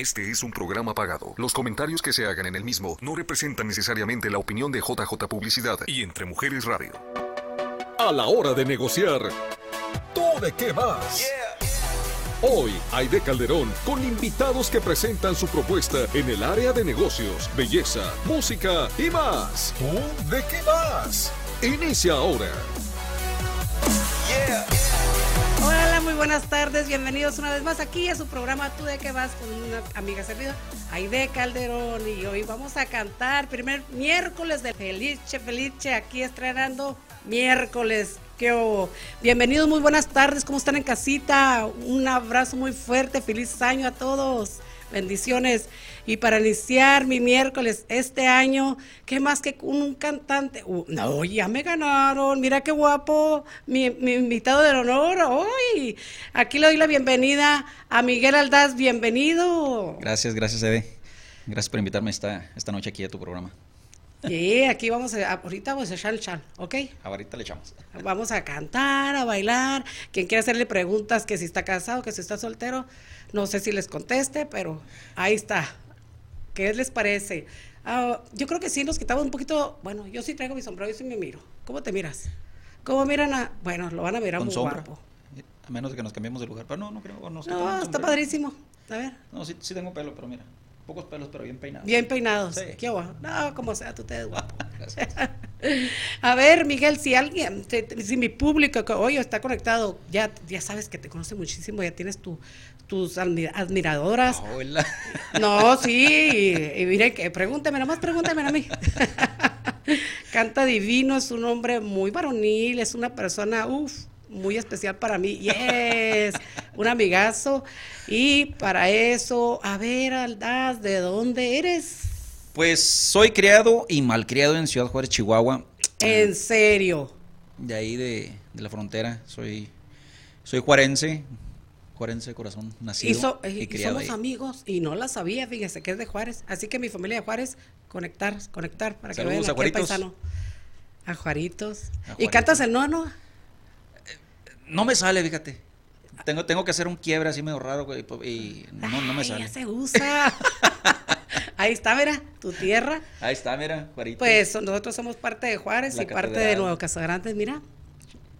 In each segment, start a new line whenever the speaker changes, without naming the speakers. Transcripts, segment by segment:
Este es un programa pagado. Los comentarios que se hagan en el mismo no representan necesariamente la opinión de JJ Publicidad y Entre Mujeres Radio. A la hora de negociar, ¿tú de qué vas? Hoy, Aide Calderón con invitados que presentan su propuesta en el área de negocios, belleza, música y más. ¿Tú de qué vas? Inicia ahora.
Buenas tardes, bienvenidos una vez más aquí a su programa Tú de qué vas con una amiga servidora, Aide Calderón y hoy vamos a cantar primer miércoles de Felice Felice aquí estrenando miércoles. ¿Qué hubo? Bienvenidos, muy buenas tardes, ¿cómo están en casita? Un abrazo muy fuerte, feliz año a todos. Bendiciones. Y para iniciar mi miércoles este año, ¿qué más que un, cantante? Uh, no, ya me ganaron. Mira qué guapo. Mi, invitado del honor hoy. Aquí le doy la bienvenida a Miguel Aldaz. Bienvenido.
Gracias, gracias, Ede. Gracias por invitarme esta, esta noche aquí a tu programa.
Sí, aquí vamos a, ahorita vamos a echar el chal, ¿ok?
Ahorita le echamos.
Vamos a cantar, a bailar. Quien quiera hacerle preguntas que si está casado, que si está soltero, no sé si les conteste, pero ahí está. ¿Qué les parece? Ah, yo creo que sí nos quitamos un poquito. Bueno, yo sí traigo mi sombrero, yo sí me miro. ¿Cómo te miras? ¿Cómo miran a.? Bueno, lo van a mirar muy guapo.
A menos de que nos cambiemos de lugar. Pero no, no creo.
No, no está padrísimo. A ver.
No, sí, sí tengo pelo, pero mira. Pocos pelos, pero bien peinados.
Bien peinados. Sí. Qué guapo. No, como sea, tú te ves guapo. A ver, Miguel, si alguien, si mi público que hoy está conectado, ya, ya sabes que te conoce muchísimo, ya tienes tu, tus admiradoras. Hola. No, sí, y, mire que pregúnteme, nomás pregúntame a mí. Canta divino, es un hombre muy varonil, es una persona, uff, muy especial para mí. Yes, un amigazo. Y para eso, a ver, Aldaz, ¿de dónde eres?
Pues soy criado y malcriado en Ciudad Juárez, Chihuahua.
¿En serio?
De ahí de, de la frontera. Soy, soy juarense, juarense de corazón, nacido
y, criado somos amigos y no la sabía, fíjese que es de Juárez. Así que mi familia de Juárez, conectar, conectar para que vean a paisano. A Juaritos. ¿Y cantas el nono?
No me sale, fíjate. Tengo, tengo que hacer un quiebre así medio raro y, no, no, me sale.
Ya se usa. Ahí está, mira, tu tierra.
Ahí está, mira,
Juarito. Pues nosotros somos parte de Juárez y parte de Nuevo Casagrandes, mira.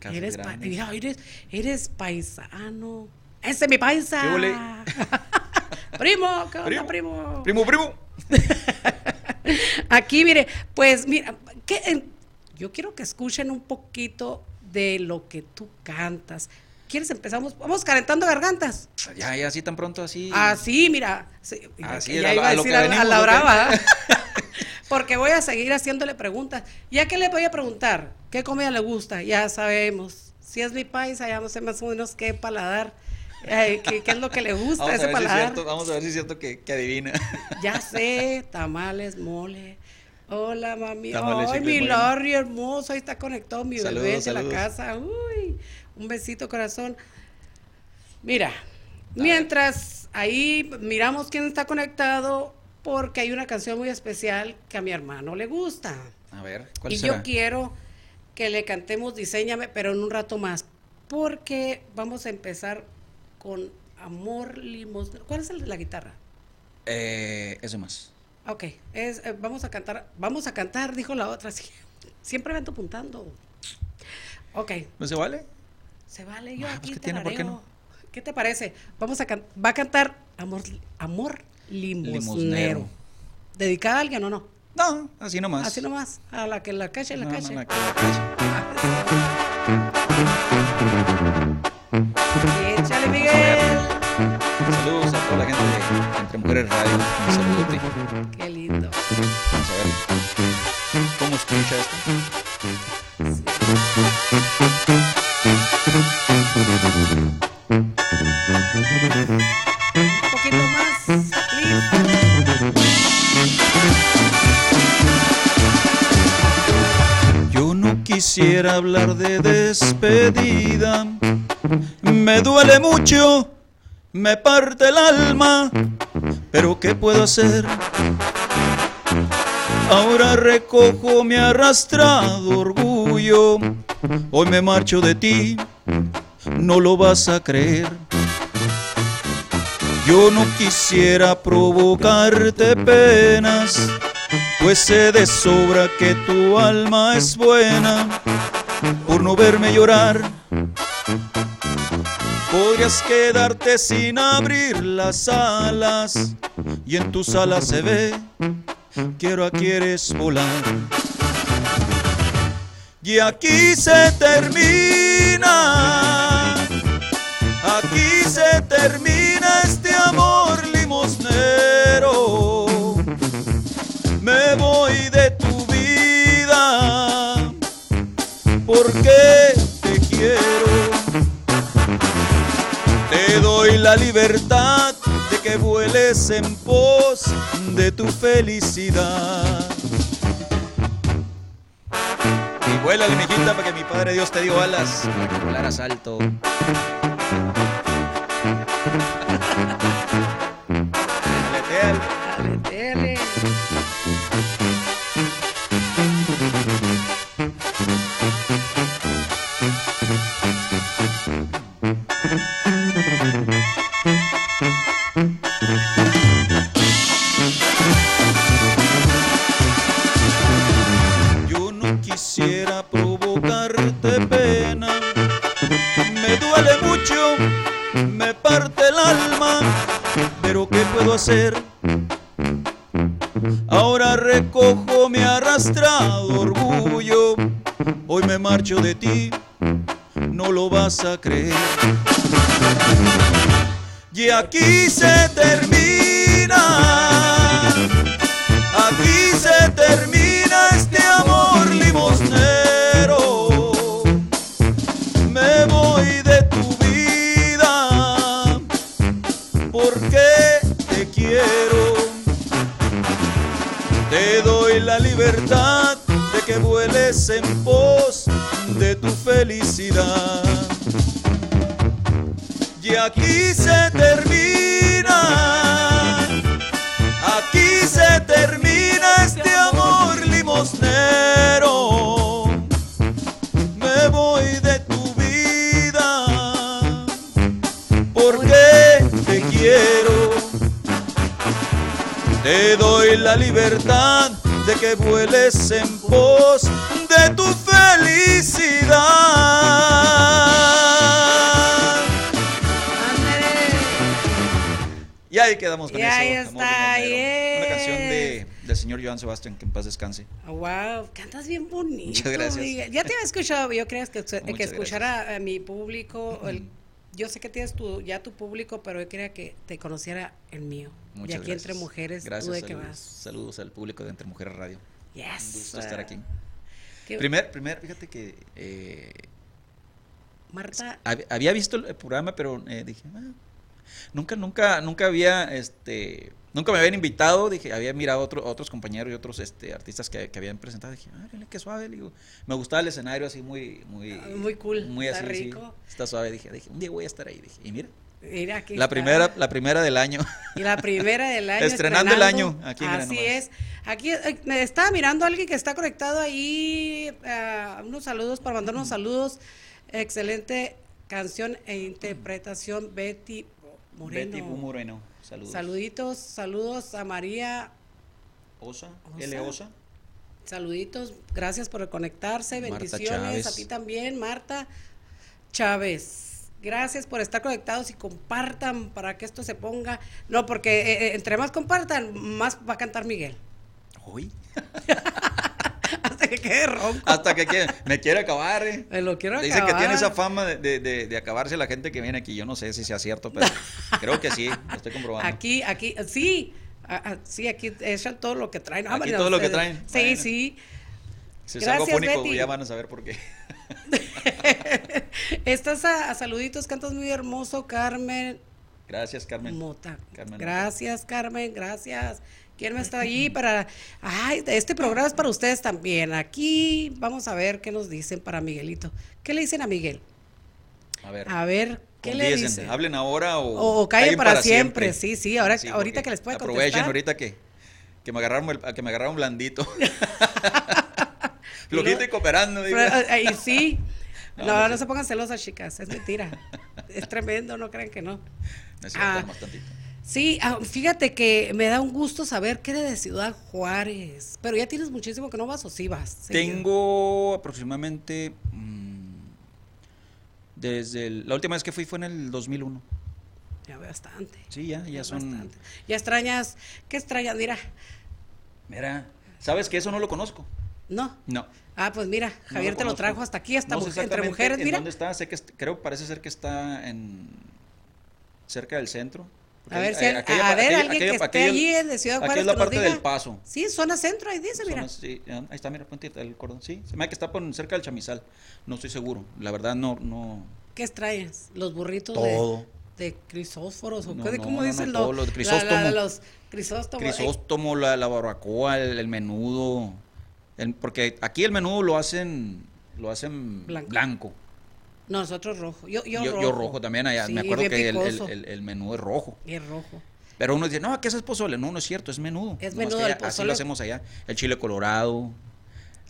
eres, mira eres, eres, paisano. Ese es mi paisa. primo, ¿qué onda, primo?
Primo, primo.
Aquí, mire, pues mira, ¿qué, yo quiero que escuchen un poquito de lo que tú cantas. ¿Quieres empezamos? Vamos calentando gargantas.
Ya, ya, así tan pronto, así.
Así, mira. así ya iba a decir a, la brava. Porque voy a seguir haciéndole preguntas. Ya que le voy a preguntar, ¿qué comida le gusta? Ya sabemos. Si es mi paisa, ya no sé más o menos qué paladar. ¿Qué, es lo que le gusta vamos ese paladar?
vamos a ver si es cierto que, que adivina.
Ya sé, tamales, mole. Hola, mami. Ay, mi Larry hermoso. Ahí está conectado mi bebé de la casa. Uy, un besito, corazón. Mira, mientras ahí miramos quién está conectado, porque hay una canción muy especial que a mi hermano le gusta.
A ver, ¿cuál
Y yo quiero que le cantemos Diseñame, pero en un rato más, porque vamos a empezar con Amor Limos. ¿Cuál es el de la guitarra?
Eh, ese más.
Ok, es, eh, vamos a cantar, vamos a cantar, dijo la otra. Siempre ven apuntando. Ok.
¿No se vale?
Se vale, yo ah, aquí pues, ¿qué, tiene, ¿por qué, no? ¿Qué te parece? Vamos a va a cantar Amor, amor limosnero. ¿Dedicada a alguien o no?
No, así nomás.
Así nomás, a la que la calle, la calle. No, la calle. Échale,
de Entre Mujeres Radio. Un saludote.
Qué lindo.
Vamos a ver cómo escucha esto.
Un poquito más.
Yo no quisiera hablar de despedida. Me duele mucho me parte el alma, pero ¿qué puedo hacer? Ahora recojo mi arrastrado orgullo, hoy me marcho de ti, no lo vas a creer. Yo no quisiera provocarte penas, pues sé de sobra que tu alma es buena por no verme llorar. Podrías quedarte sin abrir las alas y en tus alas se ve que ahora quieres volar. Y aquí se termina, aquí se termina este amor limosnero. Me voy de tu vida porque la libertad de que vueles en pos de tu felicidad. Y vuela mijita para que mi Padre Dios te dio alas para que volaras alto. Ahora recojo mi arrastrado orgullo. Hoy me marcho de ti, no lo vas a creer. Y aquí se termina. Te doy la libertad de que vueles en pos de tu felicidad. Y aquí se termina. Aquí se termina este amor limosnero. Te doy la libertad de que vueles en pos de tu felicidad. Y ahí quedamos con
Y
eso.
ahí está.
Una canción de, del señor Joan Sebastián, que en paz descanse.
Wow, cantas bien bonito.
Muchas gracias.
Miguel. Ya te había escuchado, yo creía que, que
Muchas
escuchara a mi público. el- yo sé que tienes tu, ya tu público, pero yo quería que te conociera el mío.
Muchas
y aquí
gracias.
entre mujeres,
Gracias,
tú de
saludos,
vas.
saludos al público de Entre Mujeres Radio.
Yes.
Un gusto estar aquí. Primer, primer, fíjate que eh,
Marta,
hab- había visto el programa, pero eh, dije, "Ah, nunca, nunca, nunca había, este, nunca me habían invitado. Dije, había mirado otro- otros compañeros y otros este, artistas que, que habían presentado. Dije, ah, qué suave. digo, me gustaba el escenario así muy, muy,
Ah, muy cool,
muy
está
así,
rico.
está suave. Dije, dije, un día voy a estar ahí. Dije, y mira,
mira
la
está.
primera, la primera del año.
Y la primera del año.
Estrenando el año, aquí,
Así es. Aquí eh, me estaba mirando a alguien que está conectado ahí. ah, unos saludos para mandar unos saludos. Excelente canción e interpretación, Betty Moreno.
Betty Moreno, saludos.
Saluditos, saludos a María.
Osa,
Osa.
L. Osa.
Saluditos, gracias por conectarse. Bendiciones a ti también, Marta Chávez. Gracias por estar conectados y compartan para que esto se ponga. No, porque eh, eh, entre más compartan, más va a cantar Miguel.
Uy,
Hasta que quede ronco.
hasta que quiere- me quiere acabar, eh.
Me lo quiero
Dice que
acabar.
tiene esa fama de, de- de- de acabarse la gente que viene aquí. Yo no sé si sea cierto, pero creo que sí, lo estoy comprobando.
Aquí, aquí, sí. ah, ah, sí, aquí echan todo lo que traen. Ah,
Aquí
bueno,
todo lo que traen.
Sí,
Bueno.
sí.
Si es algo
gracias,
fónico,
Betty.
ya van a saber por qué.
Estás a, a saluditos, cantas muy hermoso, Carmen.
Gracias, Carmen.
Mota.
Carmen Mota.
gracias, Carmen, gracias. ¿Quién me está allí para... Ay, este programa es para ustedes también. Aquí vamos a ver qué nos dicen para Miguelito. ¿Qué le dicen a Miguel?
A ver.
A ver, ¿qué le dicen?
Hablen ahora o,
O- o callen para siempre. Sí, sí, ahora- ahorita que les
Aprovechen
contestar.
ahorita que, que me agarraron el- que me agarraron blandito. Flojito y cooperando, digo.
Pero, sí.
No,
No,
no
no,
sé.
se pongan celosas, chicas. Es mentira. es tremendo, no crean que no.
Es cierto,
Ah.
nomás tantito.
Sí, ah, fíjate que me da un gusto saber que eres de Ciudad Juárez, pero ya tienes muchísimo que no vas o sí vas. Sí.
Tengo aproximadamente mm, desde el- la última vez que fui fue en el 2001.
Ya bastante.
Sí, ya, ya son.
bastante. Ya extrañas, ¿qué extrañas? Mira,
Mira, ¿sabes que eso no lo conozco?
No.
No.
Ah, pues mira,
no
Javier te lo trajo hasta aquí, hasta
No sé
mujer- entre mujeres,
en
mira.
¿Dónde está? Sé que est- creo parece ser que está en cerca del centro.
A ver,
hay-
si al-
aquella
a ver,
aquella-
alguien que
aquella-
esté
aquella-
allí de Ciudad
aquí
Juárez
es la
que
parte
diga.
del paso.
Sí, zona centro, ahí dice, mira.
Zona- sí, ahí está, mira, puente el cordón. Sí, se me que está por cerca del chamizal. No estoy seguro. La verdad, no. no
¿Qué extrañas? Los burritos
Todo.
de, de crisóforos o
No,
qué, ¿cómo
no,
dicen
no,
los
todo lo de
la- la-
Crisóstomo.
los crisóstomos. eh,
Crisóstomo, la, la barbacoa, el, el menudo. El- porque aquí el menudo lo hacen lo hacen
Blanco.
blanco.
nosotros rojo. Yo, yo,
Yo,
rojo.
yo rojo también allá.
Sí,
me acuerdo que el, el- menú es rojo.
Y es rojo.
Pero uno dice, no, ¿qué es pozole? No, no es cierto, es menudo.
Es menudo, el
allá- Así
pozole-
lo hacemos allá. El chile colorado,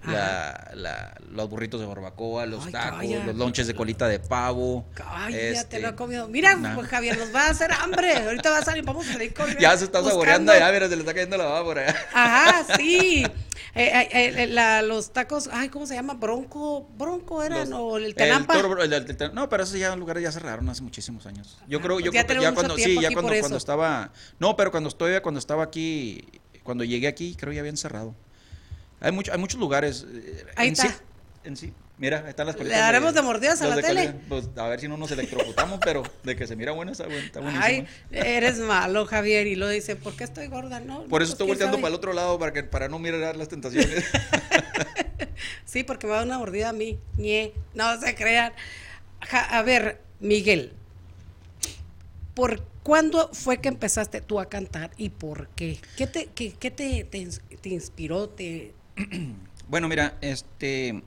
la, la- los burritos de barbacoa, los
Ay,
tacos,
calla.
los lonches de colita de pavo.
Ay, ya
este,
te lo he comido. Mira,
nah.
pues Javier, nos va a hacer hambre. Ahorita va a salir, vamos a salir corriendo.
Ya se está
buscando-
saboreando allá, mira, se le está cayendo la baba por allá.
Ajá, sí. Eh, eh, eh, la- los tacos, ay, ¿cómo se llama? Bronco, Bronco eran,
Los-
o el Tenampa.
toro- el- el- el- no, pero esos ya lugares ya cerraron hace muchísimos años. Yo
Ah,
creo,
pues
yo
ya
creo ya cuando, sí, ya cuando, cuando estaba, no, pero cuando estoy, cuando estaba aquí, cuando llegué aquí, creo ya habían cerrado. Hay mucho, hay muchos lugares. eh,
Ahí
en
está.
Sí, en sí. Mira, ahí están las
Le
colitas
daremos de mordidas a la tele.
calidad. Pues, a ver si no nos electrocutamos, pero de que se mira bueno está, buen- está buenísimo.
Ay, eres malo, Javier. Y lo dice, ¿por qué estoy gorda? No,
Por eso
pues,
estoy volteando
sabe.
para el otro lado para que para no mirar las tentaciones.
Sí, porque me va a dar una mordida a mí. Ñe. No se crean. Ja- a ver, Miguel, ¿por cuándo fue que empezaste tú a cantar y por qué? ¿Qué te, qué, qué te, te ins- te inspiró? Te...
Bueno, mira, este.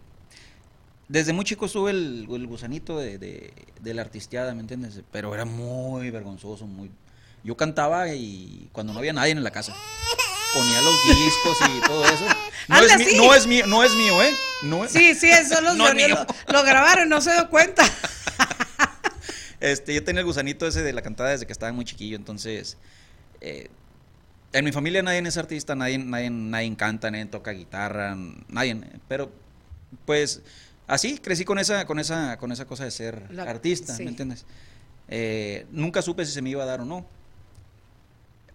Desde muy chico estuve el, el gusanito de, de, de la artisteada, ¿me entiendes? Pero era muy vergonzoso, muy. Yo cantaba y cuando no había nadie en la casa. Ponía los discos y todo eso. No,
Anda,
es, mi-
sí.
no es mío, no es mío, ¿eh? No es,
Sí, sí, eso lo,
No es mío.
lo, lo grabaron, no se dio cuenta.
Este, yo tenía el gusanito ese de la cantada desde que estaba muy chiquillo, entonces. eh, en mi familia nadie es artista, nadie, nadie, nadie canta, nadie toca guitarra, nadie. Pero, pues, así crecí con esa, con esa, con esa cosa de ser
La-
artista,
sí.
¿me entiendes? Eh, nunca supe si se me iba a dar o no.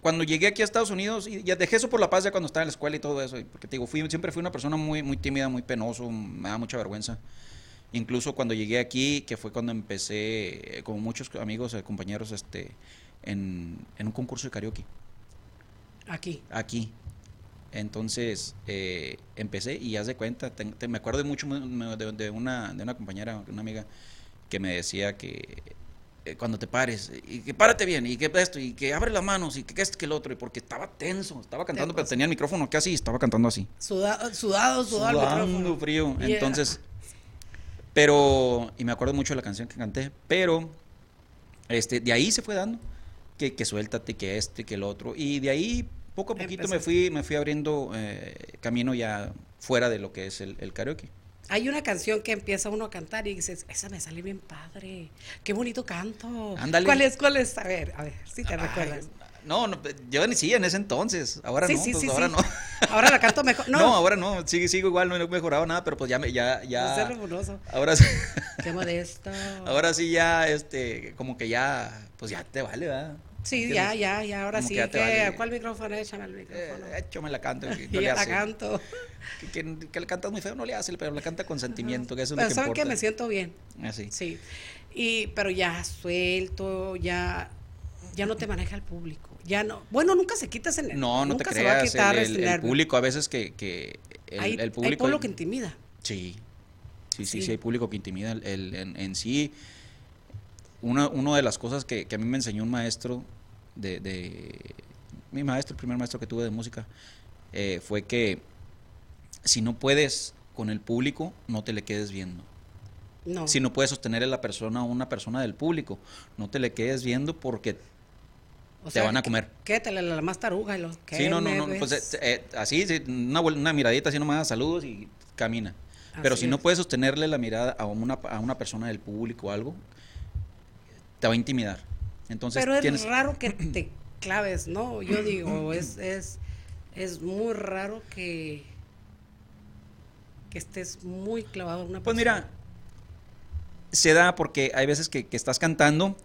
Cuando llegué aquí a Estados Unidos, y ya dejé eso por la paz ya cuando estaba en la escuela y todo eso, porque te digo, fui, siempre fui una persona muy, muy tímida, muy penoso, me da mucha vergüenza. Incluso cuando llegué aquí, que fue cuando empecé, eh, como muchos amigos, eh, compañeros, este, en, en un concurso de karaoke,
Aquí.
aquí. Entonces, eh, empecé y haz de cuenta, te- te- me acuerdo mucho de, de una, de una compañera, una amiga, que me decía que eh, cuando te pares, y que párate bien, y que esto, y que abre las manos, y que esto, que el otro, y porque estaba tenso, estaba cantando, pero tenía el micrófono casi y estaba cantando así.
Sudado, sudado, sudado
Sudando frío.
Yeah.
Entonces, pero, y me acuerdo mucho de la canción que canté, pero, este, de ahí se fue dando, que, que suéltate, que este, que el otro, y de ahí poco a poquito me fui, me fui abriendo eh, camino ya fuera de lo que es el, el karaoke.
Hay una canción que empieza uno a cantar y dices, esa me sale bien padre. Qué bonito canto.
Ándale.
¿Cuál es? ¿Cuál es? A ver, a ver, si te
Ay,
recuerdas.
No, no, yo ni sí en ese entonces, ahora
sí,
no,
sí,
pues
sí,
ahora no.
Ahora la canto mejor.
No,
No,
ahora no, sigo, sigo igual, no he mejorado nada, pero pues ya, me, ya,
no sé,
ya,
rebuloso.
ahora sí,
Qué modesto.
ahora sí ya, este, como que ya, pues ya te vale, ¿verdad?
Sí, ya, ya, ya, ahora
Como
sí.
que.
¿Cuál micrófono? Échame el micrófono.
Eh, échame la canto. que
y
no le
la canto.
Que, que, que le cantas muy feo, no le hace, pero le canta con sentimiento, que eso es
Pero
lo que
¿saben
importa.
qué? Me siento bien.
Así.
Sí. Y, pero ya suelto, ya, ya no te maneja el público. Ya no. Bueno, nunca se quita ese nervio.
No, no te
nunca se va a
creas,
quitar
el, el- el
nervio.
público a veces que, que el,
hay,
el
hay
público...
pueblo que intimida.
Sí, sí, sí,
Sí.
sí, hay público que intimida. El, el- en, en sí, una, una de las cosas que, que a mí me enseñó un maestro de, de- mi maestro, el primer maestro que tuve de música, eh, fue que si no puedes con el público, no te le quedes viendo.
No.
Si no puedes sostener a la persona, a una persona del público, no te le quedes viendo porque
O
te van a comer.
Quédate la más taruga y los que
Sí, no, no, no, pues
ves?
eh, eh, así, sí, una, una miradita así nomás, saludos y camina. Pero si no
es.
puedes sostenerle la mirada a una, a una persona del público o algo, te va a intimidar. Entonces
Pero es
tienes...
raro que te claves, ¿no? Yo digo, es, es, es muy raro que, que estés muy clavado en una
Pues
persona.
mira, se da porque hay veces que, que estás cantando,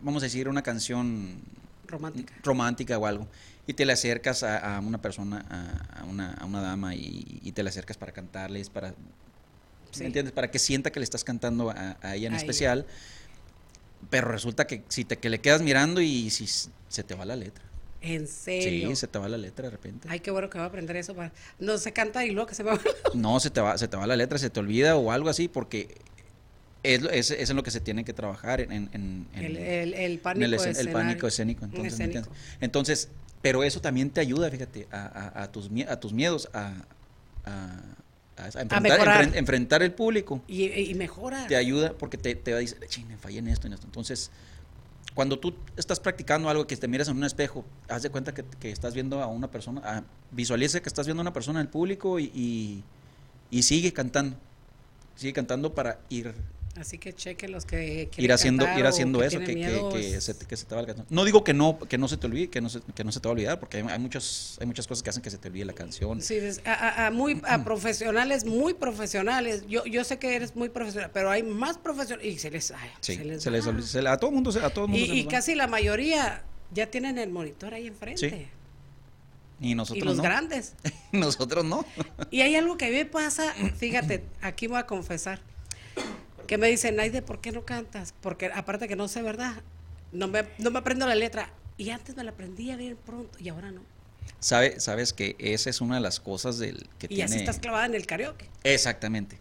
vamos a decir, una canción
romántica.
romántica o algo, y te le acercas a, a una persona, a, a una, a una dama, y, y te le acercas para cantarles, para,
Sí.
¿me entiendes? Para que sienta que le estás cantando a, ella en especial, pero resulta que si te que le quedas mirando y si se te va la letra.
En serio.
Sí, se te va la letra de repente.
Ay, qué bueno que va a aprender eso. Para... No se canta y luego que se va.
No, se te va, se te va la letra, se te olvida o algo así, porque es, es, es en lo que se tiene que trabajar en, en- en-
el,
en-
el, el
en
pánico
el, escen- el pánico escénico. Entonces. Entonces, pero eso también te ayuda, fíjate, a, a- a tus, a tus miedos, a, a- a- a enfrentar,
mejorar.
enfren- enfrentar el público.
Y, y mejora.
Te ayuda porque te, te va a decir, ching, fallé en esto, en esto. Entonces, cuando tú estás practicando algo que te miras en un espejo, haz de cuenta que, que estás viendo a una persona, ah, visualiza que estás viendo a una persona en el público y, y, y sigue cantando. Sigue cantando para ir
Así que chequen los que
ir haciendo, ir haciendo eso, que, que, se, te- que se te va canción. No digo que no, que no se te olvide, que no se, que no se te va a olvidar, porque hay, hay muchos, hay muchas cosas que hacen que se te olvide la canción.
Sí, a, a- a muy, a profesionales, muy profesionales. Yo, yo sé que eres muy profesional, pero hay más profesionales y se les, ay,
Sí,
se les
se les
va.
olvida- se le- a todo mundo, a todo mundo
Y,
se
casi la mayoría ya tienen el monitor ahí enfrente.
Sí. Y nosotros
y los
no.
grandes.
nosotros no.
Y hay algo que a mí me pasa, fíjate, aquí voy a confesar, que me dicen, Naide, ¿por qué no cantas? Porque aparte que no sé, ¿verdad? No me, no me aprendo la letra. Y antes me la aprendía bien pronto y ahora no.
Sabe, sabes que esa es una de las cosas del que
Y
tiene.
así estás clavada en el karaoke.
Exactamente.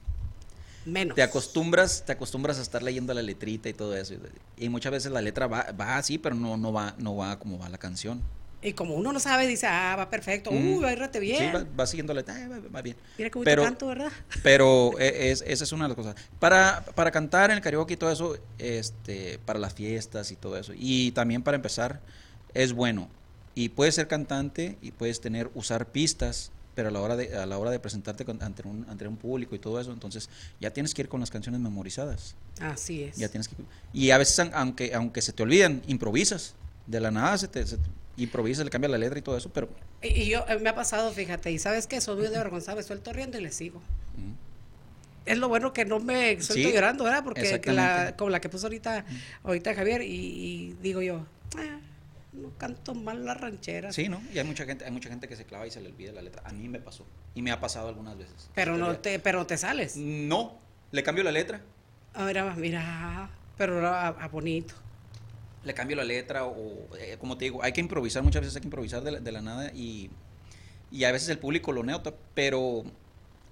Menos.
Te acostumbras, te acostumbras a estar leyendo la letrita y todo eso. Y muchas veces la letra va, va así, pero no, no va, no va como va la canción.
Y como uno no sabe, dice, ah, va perfecto,
Mm.
uy, va a bien.
Sí, va, va siguiendo la letra, eh, va, va bien.
Mira bonito
Pero-
canto, ¿verdad?
Pero e- es, esa es una de las cosas. Para, para cantar en el karaoke y todo eso, este, para las fiestas y todo eso. Y también para empezar, es bueno. Y puedes ser cantante y puedes tener, usar pistas, pero a la hora de, a la hora de presentarte con- ante, un, ante un público y todo eso, entonces ya tienes que ir con las canciones memorizadas.
Así es.
Ya tienes que, y a veces, aunque, aunque se te olviden, improvisas. De la nada se te, se te- improvisas, le cambia la letra y todo eso, pero
Y, y yo, eh, me ha pasado, fíjate, y sabes que soy muy avergonzada, me suelto riendo y le sigo.
mm,
Es lo bueno que no me suelto
Sí,
llorando, ¿verdad? Porque la, como la que puso ahorita, ahorita Javier, y, y digo yo, "Ah, no canto mal las rancheras.
sí, ¿no? Y hay mucha gente, hay mucha gente que se clava y se le olvida la letra. A mí me pasó. Y me ha pasado algunas veces.
Pero no te, pero te sales.
No, le cambio la letra.
Ah, mira, mira, pero a, a bonito.
Le cambio la letra o, eh, como te digo, hay que improvisar, muchas veces hay que improvisar de la, de la nada y, y a veces el público lo nota, pero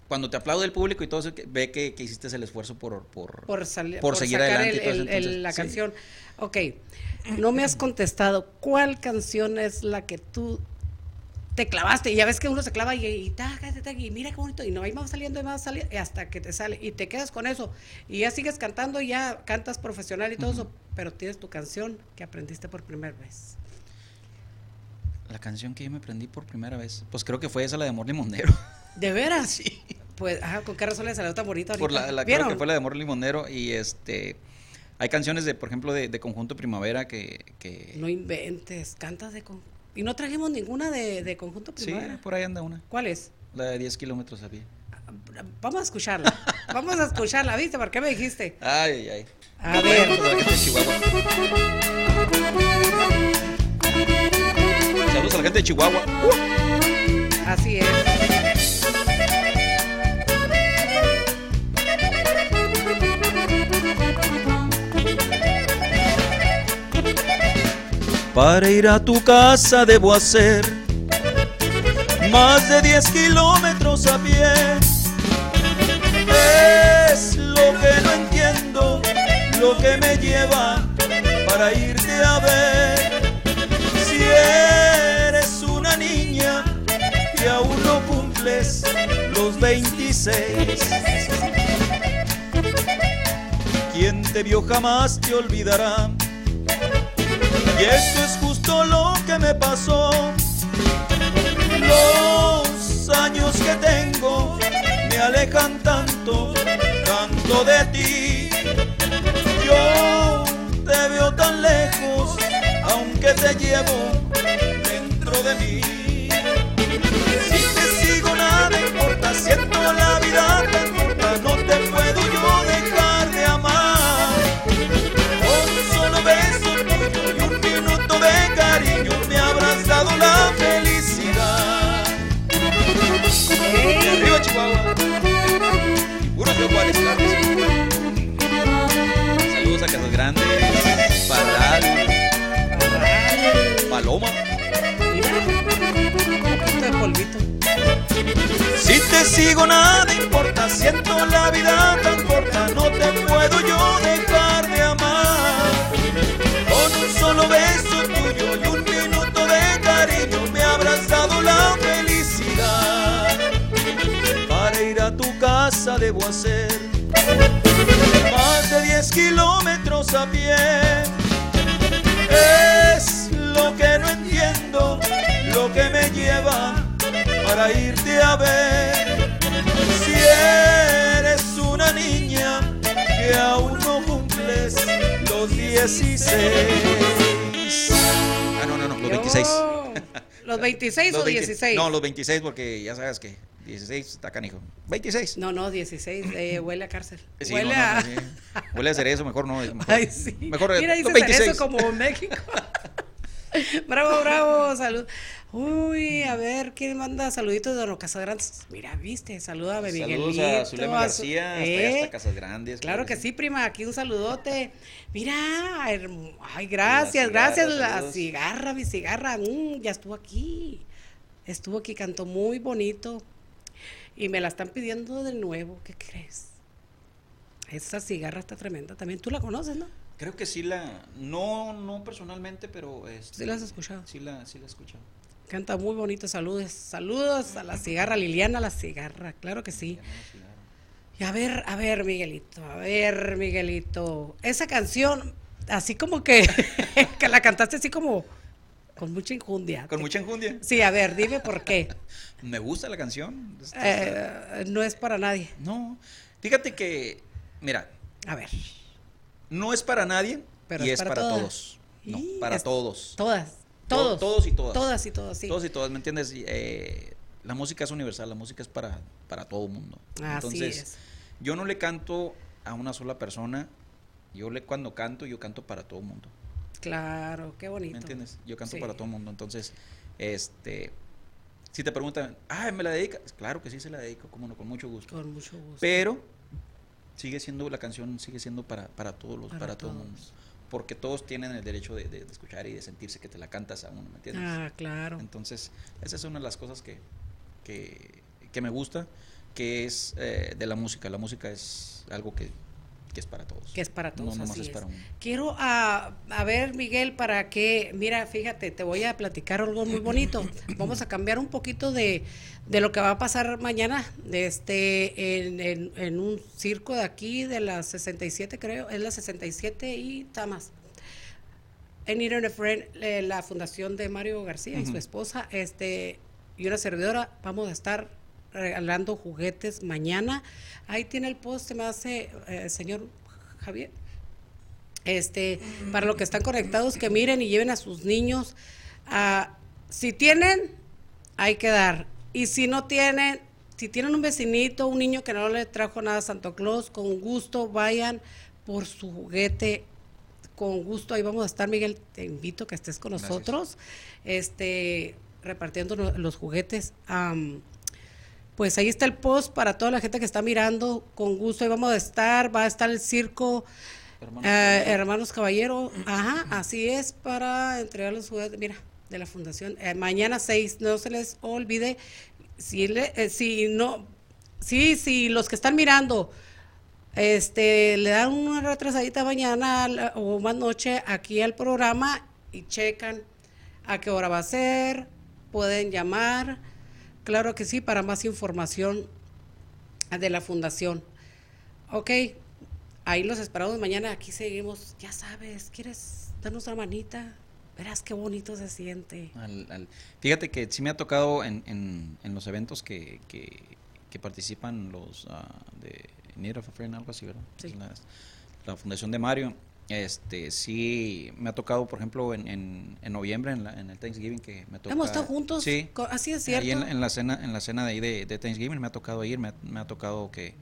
cuando te aplaude el público y todo eso, que- ve que, que hiciste el esfuerzo por... por,
Por,
seguir
sacar
adelante y
el-
todo eso,
el- el-
entonces,
la
sí.
canción. Ok, no me has contestado. ¿Cuál canción es la que tú te clavaste? Y ya ves que uno se clava y, y, taca, y mira qué bonito. Y no, ahí va saliendo, ahí va saliendo, y hasta que te sale. Y te quedas con eso. Y ya sigues cantando, y ya cantas profesional y todo eso. Pero tienes tu canción que aprendiste por primera vez.
La canción que yo me aprendí por primera vez, pues creo que fue esa, la de Amor Limonero.
¿De veras? Sí. Pues, ajá, ¿con qué razón le salió tan bonito ahorita?
por la, la- creo que fue la de Amor Limonero y este... Hay canciones de, por ejemplo, de, de Conjunto Primavera que... que
No inventes, cantas de... Con... Y no trajimos ninguna de, de Conjunto
sí,
Primavera.
por ahí anda una.
¿Cuál es?
La de 10 kilómetros a pie.
Vamos a escucharla. Vamos a escucharla, ¿viste? ¿Por qué me dijiste?
Ay, ay, ay.
A ver.
Saludos a la gente de Chihuahua. Saludos a la gente de Chihuahua.
Así es.
Para ir a tu casa debo hacer más de 10 kilómetros a pie. Es lo que no entiendo, lo que me lleva para irte a ver. Si eres una niña que aún no cumples los 26. Quien te vio jamás te olvidará. Y esto es justo lo que me pasó. Los años que tengo me alejan tanto, tanto de ti. Yo te veo tan lejos, aunque que te llevo dentro de mí. Si te sigo nada importa, siento la vida Sigo nada importa, siento la vida tan corta, no te puedo yo dejar de amar. Con un solo beso tuyo y un minuto de cariño me habrás dado la felicidad. Para ir a tu casa debo hacer más de 10 kilómetros a pie. Es lo que no entiendo, lo que me lleva para irte a ver. 16. Ah, no, no, no, los 26.
Yo- ¿Los 26 o
Los 20
16?
No, los 26 porque ya sabes que 16 está canijo. 26.
No, no, 16. eh, huele a cárcel.
Sí,
huele
no, no,
a.
sí. Huele a cerezo, mejor no. Mejor,
Ay, sí.
Mejor
Mira, dice eso como México. bravo, bravo, salud. Uy, a ver, ¿quién manda saluditos de Don Casagrandes? Mira, viste, saluda a Miguelito.
Saludos a Zulema García, hasta,
¿Eh?
hasta Casas Grandes.
Claro que sí, prima, aquí un saludote. Mira, ay, gracias, gracias, la
saludos.
cigarra, mi cigarra, mm, ya estuvo aquí. Estuvo aquí, cantó muy bonito. Y me la están pidiendo de nuevo, ¿qué crees? Esa cigarra está tremenda también. Tú la conoces, ¿no?
Creo que sí la. No, no personalmente, pero. Este,
Sí la has escuchado.
Sí la, sí la he escuchado.
Canta muy bonito, saludos. Saludos a la cigarra, Liliana la cigarra, claro que sí. Y a ver, a ver, Miguelito, a ver, Miguelito. Esa canción, así como que, que la cantaste así como con mucha injundia.
Con mucha enjundia.
Sí, a ver, dime por qué.
Me gusta la canción.
Eh, no es para nadie.
No. Fíjate que. Mira,
A ver,
no es para nadie
Pero
y
es para
todos. No, para
es-
todos.
todas,
To-
todos.
Todos y todas.
Todas y todas, sí.
Todos y todas, ¿me entiendes? Eh, la música es universal, la música es para, para todo el mundo.
Así
Entonces,
es.
yo no le canto a una sola persona. Yo le cuando canto, yo canto para todo el mundo.
Claro, qué bonito.
¿Me entiendes? Yo canto
Sí.
para todo el mundo. Entonces, este, si te preguntan, ah, ¿me la dedicas? Claro que sí se la dedico, como no, con mucho gusto.
Con mucho gusto.
Pero sigue siendo, la canción sigue siendo para, para todos los,
Para
para, todo el mundo. Porque todos tienen el derecho de, de- de escuchar y de sentirse que te la cantas a uno, ¿me entiendes?
Ah, claro.
Entonces, esa es una de las cosas que, que, que me gusta, que es eh, de la música. La música es algo que, que es para todos.
Que es para todos,
No,
así
es
es.
para uno.
Quiero a, a ver, Miguel, para que, mira, fíjate, te voy a platicar algo muy bonito. Vamos a cambiar un poquito de, de lo que va a pasar mañana, de este, en, en- en un circo de aquí, de la 67, creo, es la 67 y Tamas. En Need a Friend, eh, la fundación de Mario García y su esposa, este, y una servidora, vamos a estar regalando juguetes mañana. Ahí tiene el post, se me hace, eh, señor Javier. Este, para los que están conectados, que miren y lleven a sus niños. Ah, si tienen, hay que dar. Y si no tienen, si tienen un vecinito, un niño que no le trajo nada a Santo Claus, con gusto vayan por su juguete. Con gusto, ahí vamos a estar, Miguel. Te invito a que estés con
Gracias.
nosotros, este, repartiendo los juguetes. Pues ahí está el post para toda la gente que está mirando. Con gusto, ahí vamos a estar. Va a estar el circo.
Hermanos
Eh,
Caballero.
hermanos Caballero, ajá, así es para entregar los juguetes, mira, de la fundación. Eh, mañana 6, no se les olvide, si, le, eh, si no, sí, sí, los que están mirando, este, le dan una retrasadita mañana la- o más noche aquí al programa y checan a qué hora va a ser, pueden llamar, claro que sí, para más información de la fundación. Ok, ahí los esperamos mañana, aquí seguimos, ya sabes, ¿quieres darnos una manita? Verás qué bonito se siente.
Al- al- fíjate que sí me ha tocado en, en, en los eventos que, que, que participan los ah, de Need of a Friend, algo así, ¿verdad?
Sí.
La, la fundación de Mario. Este, sí, me ha tocado, por ejemplo, en, en, en noviembre, en, la- en el Thanksgiving, que me toca...
Hemos estado juntos.
Sí.
Así es
Ahí
cierto.
en, en la cena, en la cena de ahí de, de Thanksgiving me ha tocado ir, me ha, me ha tocado que,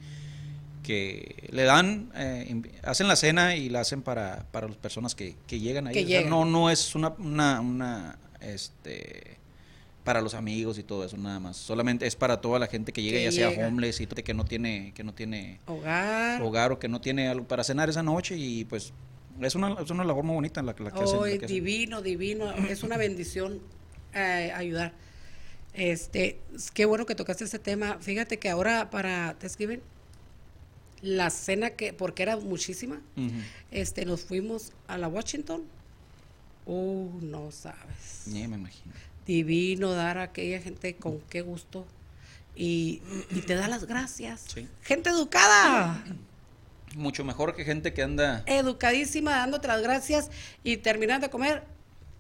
que le dan, eh, hacen la cena y la hacen para, para las personas que, que llegan ahí.
Que
O sea,
llegan.
no, no es una, una, una, este, para los amigos y todo eso nada más. Solamente es para toda la gente que llega,
Que
ya sea homeless y que no tiene, que no tiene
Hogar.
hogar o que no tiene algo para cenar esa noche y pues es una, es una labor muy bonita la, la que hacen. la que hacen.
divino, divino. Es una bendición eh, ayudar. Este, es- qué bueno que tocaste ese tema. Fíjate que ahora para Thanksgiving, la cena que, porque era muchísima, este, nos fuimos a la Washington. Uh, no sabes.
Ya me imagino.
Divino dar a aquella gente con qué gusto. Y, y te da las gracias.
Sí.
Gente educada.
Mucho mejor que gente que anda...
educadísima, dándote las gracias y terminan de comer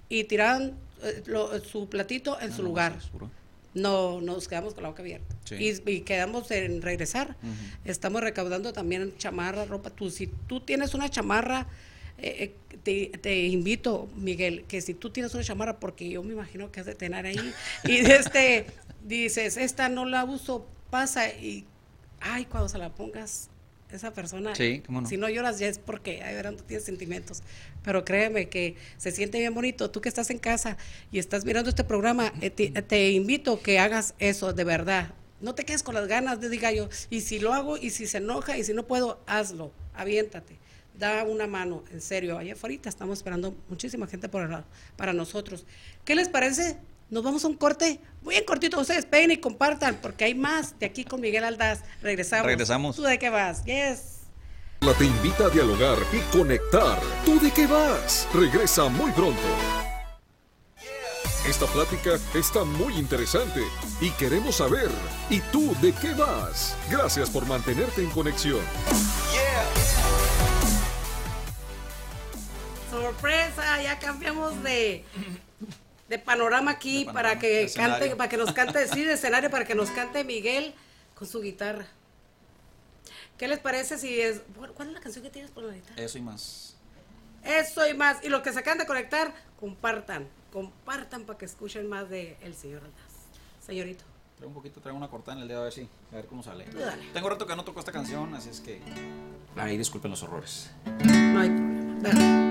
y tiran eh, lo- su platito en su
Ah,
lugar.
sí, seguro.
No, nos quedamos con la boca abierta.
Sí.
Y, y quedamos en regresar. Estamos recaudando también chamarra, ropa. Tú, si tú tienes una chamarra, eh, eh, te, te invito, Miguel, que si tú tienes una chamarra, porque yo me imagino que has de tener ahí, y este, dices, esta no la uso, pasa, y, ay, cuando se la pongas, esa persona,
Sí, cómo no.
si no lloras ya es porque, ay, verán, tú tienes sentimientos, pero créeme que se siente bien bonito, tú que estás en casa y estás mirando este programa, eh, te, te invito que hagas eso, de verdad, no te quedes con las ganas de diga yo, y si lo hago, y si se enoja, y si no puedo, hazlo, aviéntate, da una mano, en serio, allá afuera estamos esperando muchísima gente por el lado, para nosotros. ¿Qué les parece? Nos vamos a un corte, bien cortito, ustedes peguen y compartan, porque hay más de aquí con Miguel Aldaz. Regresamos.
Regresamos.
¿Tú de qué vas? Yes.
La te invita a dialogar y conectar. ¿Tú de qué vas? Regresa muy pronto. Esta plática está muy interesante y queremos saber, ¿y tú de qué vas? Gracias por mantenerte en conexión.
Sorpresa, ya cambiamos de, de panorama aquí
De panorama,
para que
escenario.
cante, para que nos cante, sí, de escenario para que nos cante Miguel con su guitarra. ¿Qué les parece si es, ¿cuál es la canción que tienes por la guitarra?
Eso y más.
Eso y más. Y los que se acaban de conectar, compartan, compartan para que escuchen más de el señor Aldaz. Señorito.
Traigo un poquito, traigo una cortada en el dedo a ver si, a ver cómo sale.
Dale.
Tengo rato que no toco esta canción, así es que... Ahí disculpen los horrores.
No hay problema. Dale.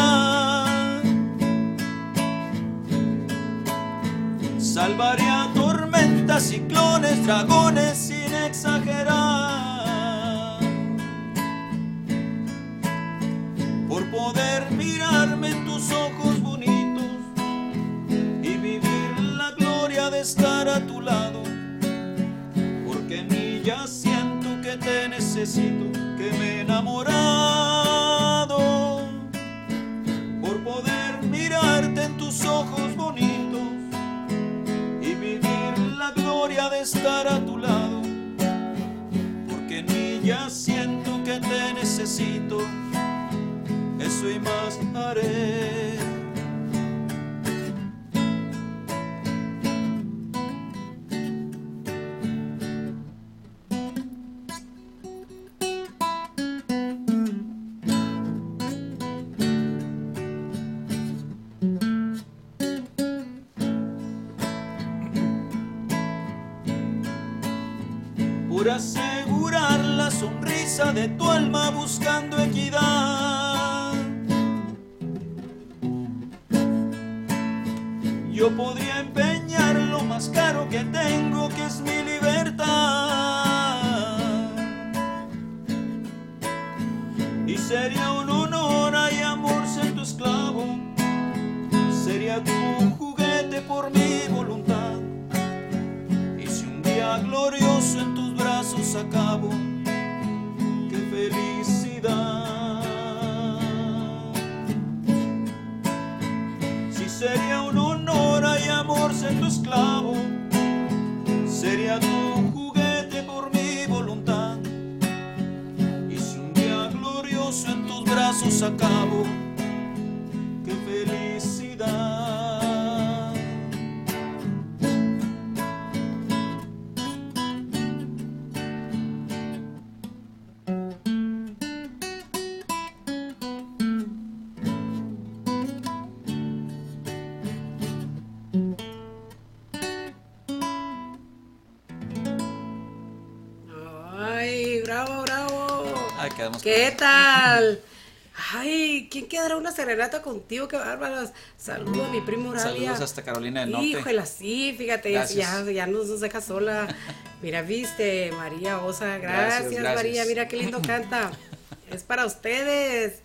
Serenata contigo? Qué bárbaras. Saludos a mi primo Oralia.
Saludos hasta Carolina del Norte.
Híjole, sí, fíjate, ya, ya, nos, nos deja sola. Mira, viste, María Osa, gracias,
Gracias, gracias.
María, mira qué lindo canta. es para ustedes.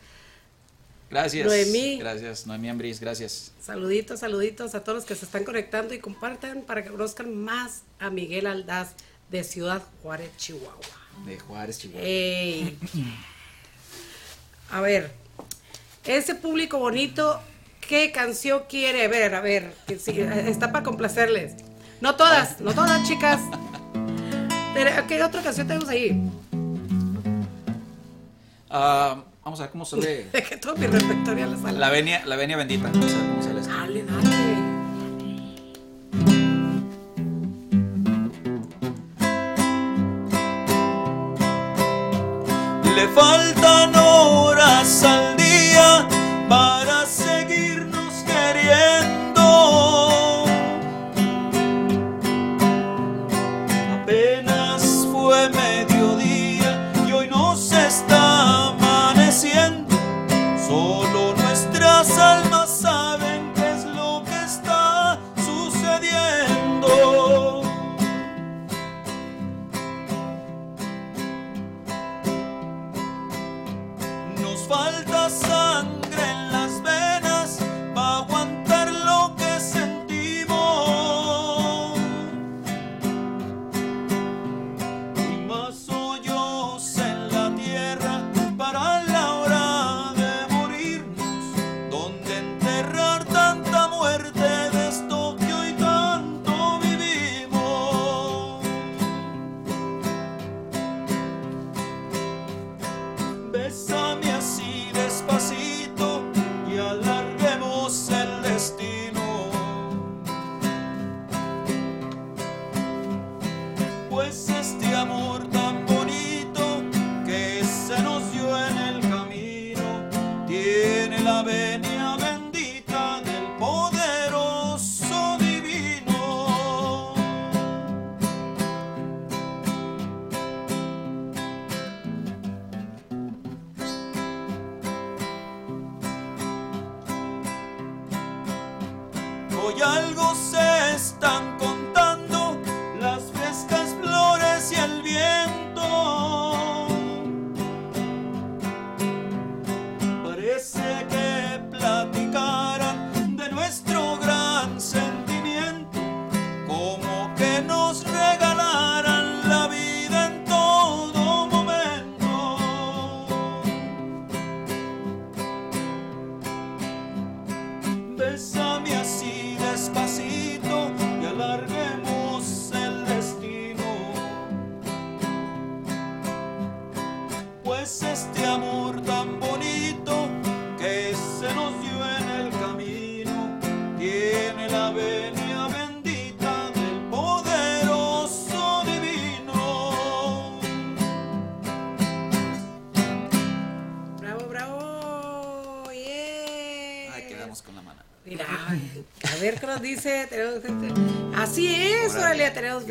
Gracias.
Noemí.
Gracias, Noemí Ambris, gracias.
Saluditos, saluditos a todos los que se están conectando y compartan para que conozcan más a Miguel Aldaz de Ciudad Juárez, Chihuahua.
De Juárez, Chihuahua.
A ver, ese público bonito, ¿qué canción quiere ver? A ver, que sí, está para complacerles. No todas, no todas, chicas. Pero, ¿Qué otra canción tenemos ahí?
Ah, vamos a ver cómo sale
Es que todo mi repertorio a la sala.
la venia, la venia bendita. Vamos a ver cómo sale esto.
Dale, dale.
Le faltan horas al Hoy algo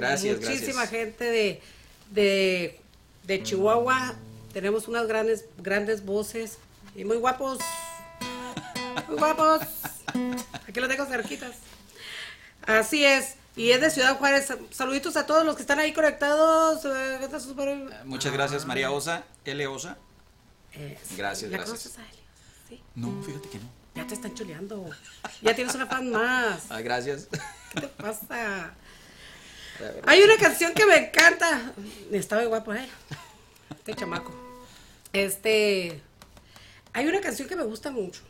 Gracias,
muchísima
gracias.
gente de, de, de Chihuahua. Tenemos unas grandes, grandes voces y muy guapos. Muy guapos. Aquí los tengo cerquitas. Así es. Y es de Ciudad Juárez. Saluditos a todos los que están ahí conectados. Eh,
Muchas gracias, María Osa, L. Osa. Gracias,
¿la
gracias.
a Eli? Sí.
No, fíjate que no.
Ya te están chuleando. Ya tienes una fan más.
Ah, gracias.
¿Qué te pasa? Hay una canción que me encanta. Está muy guapo, ¿eh? Este chamaco. Este. Hay una canción que me gusta mucho.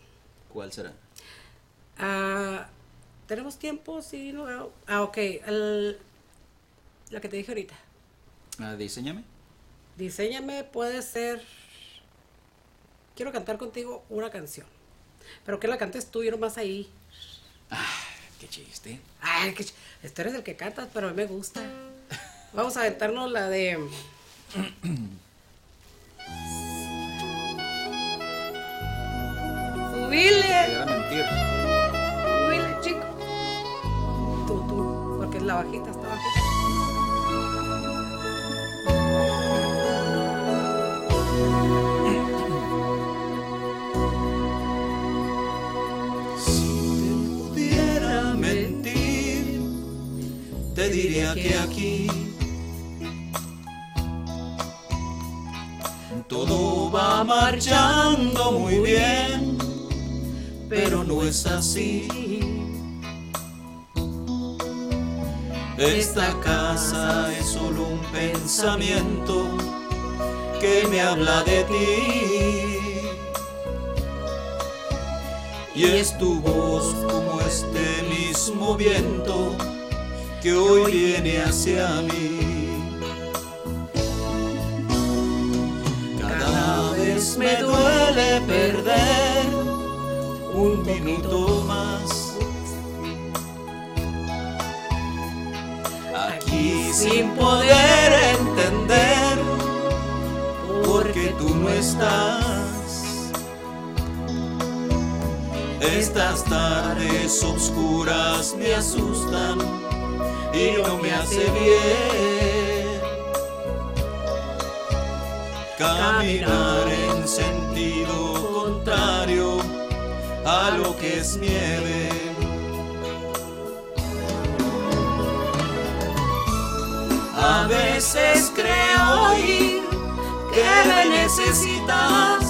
¿Cuál será?
Ah, ¿Tenemos tiempo? Sí, no veo. Ah, ok. El- la que te dije ahorita.
Ah, diseñame.
Diseñame puede ser. Quiero cantar contigo una canción. Pero que la cantes tú y no más ahí.
Qué chiste.
Ay, que ch- este eres el que cantas, pero a mí me gusta. Vamos a aventarnos la de. Subile,
mentir.
subile, chico. Tú, tú, porque es la bajita, está bajita.
Diría que aquí todo va marchando muy bien, pero no es así. Esta casa es solo un pensamiento que me habla de ti. Y es tu voz como este mismo viento que hoy viene hacia mí. Cada vez me duele perder un minuto más. Aquí sin poder entender por qué tú no estás. Estas tardes oscuras me asustan y no me hace bien caminar en sentido contrario a lo que es nieve. A veces creo oír que me necesitas.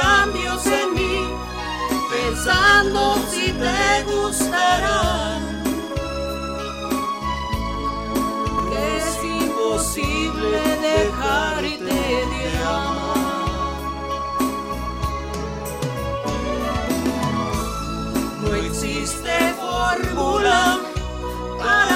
Cambios en mí, pensando si te gustarán. Que es imposible dejarte de amar. No existe fórmula para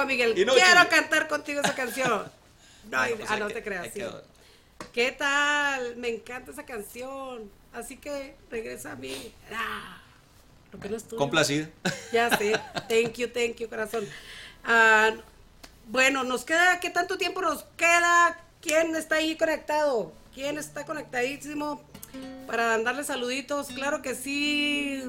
digo a Miguel, quiero cantar contigo esa canción. No, y-
Pues
ah, no
que-
te creas. sí. ¿Qué tal? Me encanta esa canción. Así que regresa a mí. Ah. Lo que no es tuyo.
Complacido.
Ya sé. Thank you, thank you, corazón. Ah, bueno, nos queda, ¿qué tanto tiempo nos queda? ¿Quién está ahí conectado? ¿Quién está conectadísimo para darle saluditos? Claro que sí.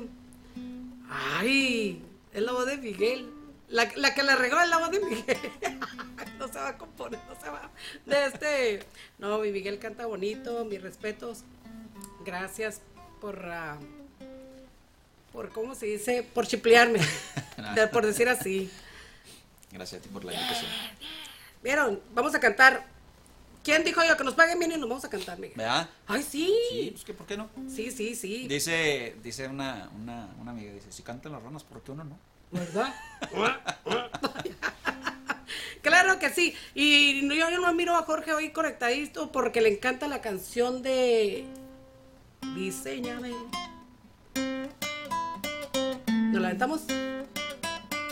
Ay, es la voz de Miguel. La, la que le regó la voz de Miguel. no se va a componer, no se va. De este. No, mi Miguel canta bonito, mis respetos. Gracias por. ah, por, ¿cómo se dice? Por chiplearme. por decir así.
Gracias a ti por la invitación.
¿Vieron? Vamos a cantar. ¿Quién dijo yo que nos paguen bien y nos vamos a cantar, Miguel?
¿Verdad?
Ay, sí.
Sí, pues que, ¿por qué no?
Sí, sí, sí.
Dice, dice una, una, una amiga, dice, si cantan las ranas, ¿por qué uno no?
¿Verdad? claro que sí. Y yo, yo no miro a Jorge hoy conectadito porque le encanta la canción de Diseñame. ¿Nos la aventamos?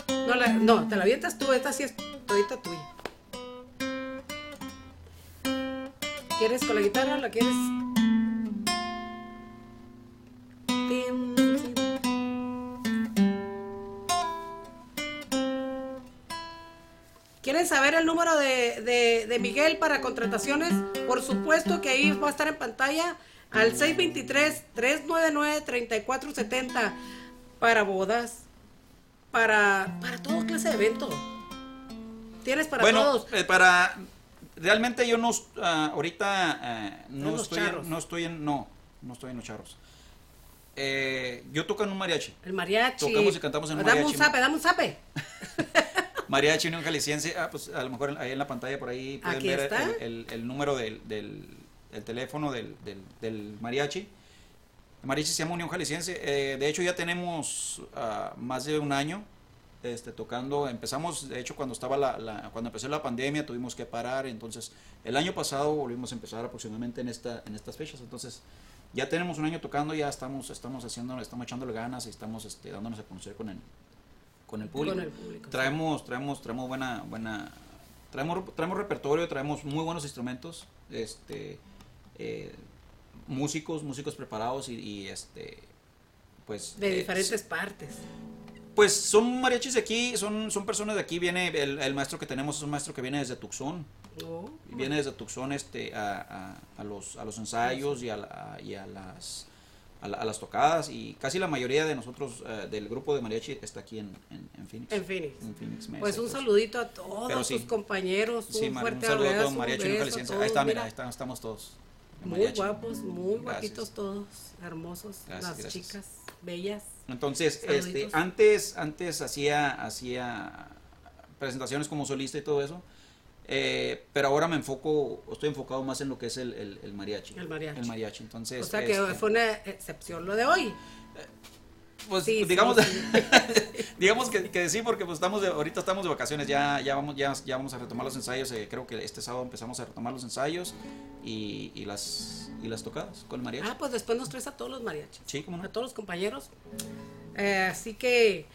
No, no, te la avientas tú, esta sí es todita tuya. ¿Quieres con la guitarra? ¿La quieres? ¿Quieren saber el número de, de- de Miguel para contrataciones? Por supuesto que ahí va a estar en pantalla al 623-399-3470 para bodas, para, para todo clase de evento. Tienes para
bueno,
todos.
eh, para... Realmente yo no, ah, ahorita ah,
En
no estoy, no estoy en, no, no estoy en los charros. Eh, yo toco en un mariachi.
El mariachi.
Tocamos y cantamos en un
Dame un
mariachi.
zape, dame un zape.
Mariachi Unión Jalisciense, ah, pues a lo mejor ahí en la pantalla por ahí pueden
Aquí
ver el, el- el número del, del- el teléfono del, del- del mariachi. El mariachi se llama Unión Jalisciense. Eh, de hecho ya tenemos ah, más de un año este, tocando. Empezamos, de hecho cuando estaba la, la- cuando empezó la pandemia tuvimos que parar. Entonces el año pasado volvimos a empezar aproximadamente en esta en estas fechas. Entonces ya tenemos un año tocando, ya estamos estamos haciendo, estamos echándole ganas y estamos este, dándonos a conocer con el con el público.
Con el público, sí.
Traemos, traemos, traemos buena, buena, traemos, traemos repertorio, traemos muy buenos instrumentos, este, eh, músicos, músicos preparados y, y, este, pues.
De
eh,
diferentes partes.
Pues son mariachis de aquí, son, son personas de aquí. Viene el, el maestro que tenemos es un maestro que viene desde Tucson.
Oh,
Viene desde Tucson este, a, a- a los, a los ensayos y a, la- y a las a, la- a las tocadas y casi la mayoría de nosotros eh, del grupo de mariachi está aquí en, en, en Phoenix.
En Phoenix.
En Phoenix, Mesa,
Pues un
entonces-
saludito a todos
sí.
tus compañeros.
Sí,
un fuerte
un saludo a todos, mariachi
beso todos,
Ahí está, mira, ahí están, estamos todos.
Muy guapos, muy
Gracias.
guapitos todos, hermosos,
Gracias,
las
gracias.
chicas, bellas.
Entonces,
Saluditos.
este, antes, antes hacía, hacía presentaciones como solista y todo eso, eh, pero ahora me enfoco, estoy enfocado más en lo que es el, el, el mariachi.
El mariachi.
El mariachi, entonces.
o sea que
este,
fue una excepción lo de hoy.
Pues
Sí,
digamos,
sí, sí.
digamos que, que sí, porque pues estamos de, ahorita estamos de vacaciones, ya, ya vamos, ya, ya vamos a retomar los ensayos, eh, creo que este sábado empezamos a retomar los ensayos y, y las y las tocadas con el mariachi.
Ah, pues después nos traes a todos los mariachis.
Sí, cómo no.
A todos los compañeros. Eh, así que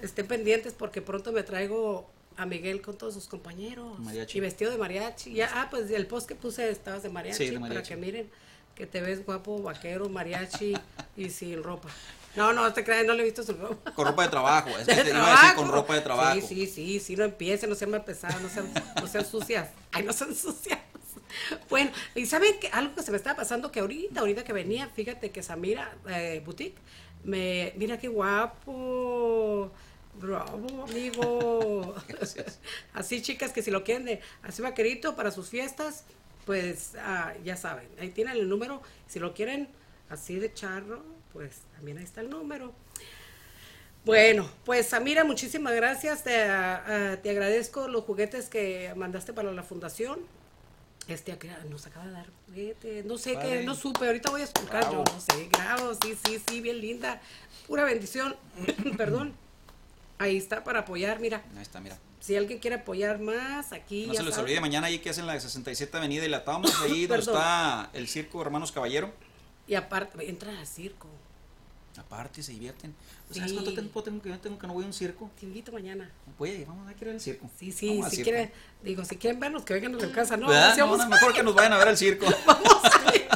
estén pendientes porque pronto me traigo a Miguel con todos sus compañeros.
Mariachi.
Y vestido de mariachi. Ya, ah, pues el post que puse estabas de mariachi,
Sí, de
para
mariachi.
que miren que te ves guapo, vaquero, mariachi y sin ropa. No, no te creas, no le he visto su ropa.
Con ropa de trabajo, es que te iba a decir con ropa de trabajo.
Sí, sí, sí, sí, no empiecen, no sean más pesadas, no sean, no sean sucias. Ay, no sean sucias. Bueno, y saben que algo que se me estaba pasando que ahorita, ahorita que venía, fíjate que Samira eh, Boutique, me, mira qué guapo. Bravo, amigo. Así, chicas, que si lo quieren de así vaquerito para sus fiestas, pues ah, ya saben, ahí tienen el número. Si lo quieren así de charro, pues también ahí está el número. Bueno, pues Samira, muchísimas gracias. Te, ah, te agradezco los juguetes que mandaste para la fundación. Este nos acaba de dar juguetes. No sé qué, no supe. Ahorita voy a escuchar.
Bravo.
Yo no sé. Bravo, sí, sí, sí, bien linda. Pura bendición. Perdón. Ahí está para apoyar. Mira,
Ahí está, mira.
si alguien quiere apoyar más, aquí.
No
ya
se les olvide mañana ahí que hacen la 67 Avenida y la estamos ahí donde está el circo Hermanos Caballero.
Y aparte, entra al circo.
Aparte se divierten. ¿Sabes
Sí.
cuánto tiempo tengo que, tengo que no voy a un circo?
Te invito mañana.
Oye, vamos a ir al circo.
Sí, sí,
Vamos
si quieren, digo, si quieren vernos, que vengan a la casa, ¿no?
No, no, mejor que nos vayan a ver al circo.
Vamos a ir.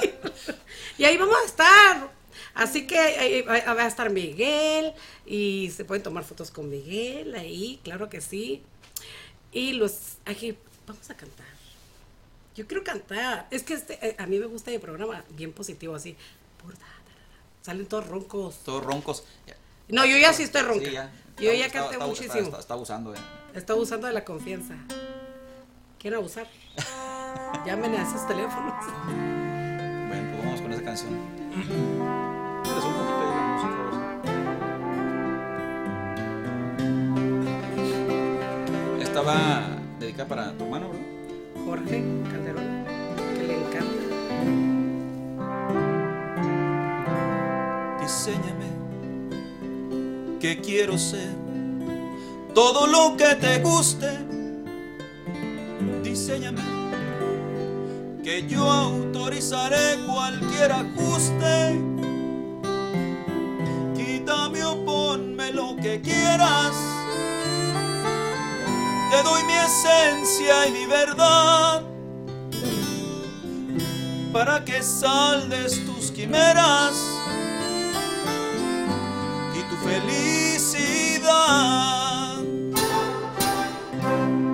Y ahí vamos a estar. Así que eh, va a estar Miguel y se pueden tomar fotos con Miguel ahí, claro que sí. Y los aquí vamos a cantar. Yo quiero cantar. Es que este, eh, a mí me gusta el programa bien positivo así. Salen todos roncos.
Todos roncos.
No, yo ya sí estoy ronca.
Sí, ya.
Yo
Está-
ya canté
está-
muchísimo.
Está, está- abusando, eh.
Está abusando de la confianza. ¿Quieren abusar? Llamen a esos teléfonos.
Bueno, pues vamos con esa canción. Eres un poquito de la música, Rosa. Esta va dedicada para tu hermano, bro.
Jorge Calderón, que le encanta.
Diseñame que quiero ser todo lo que te guste. Diseñame que yo autorizaré cualquier ajuste. Que quieras. Te doy mi esencia y mi verdad para que saldes tus quimeras y tu felicidad.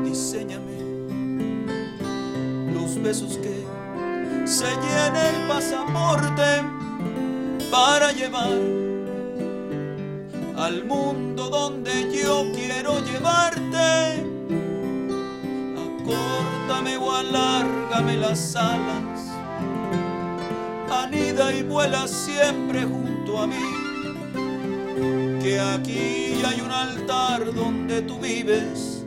Diseñame los besos que se llene el pasaporte para llevar al mundo donde yo quiero llevarte. Acórtame o alárgame las alas, anida y vuela siempre junto a mí que aquí hay un altar donde tú vives,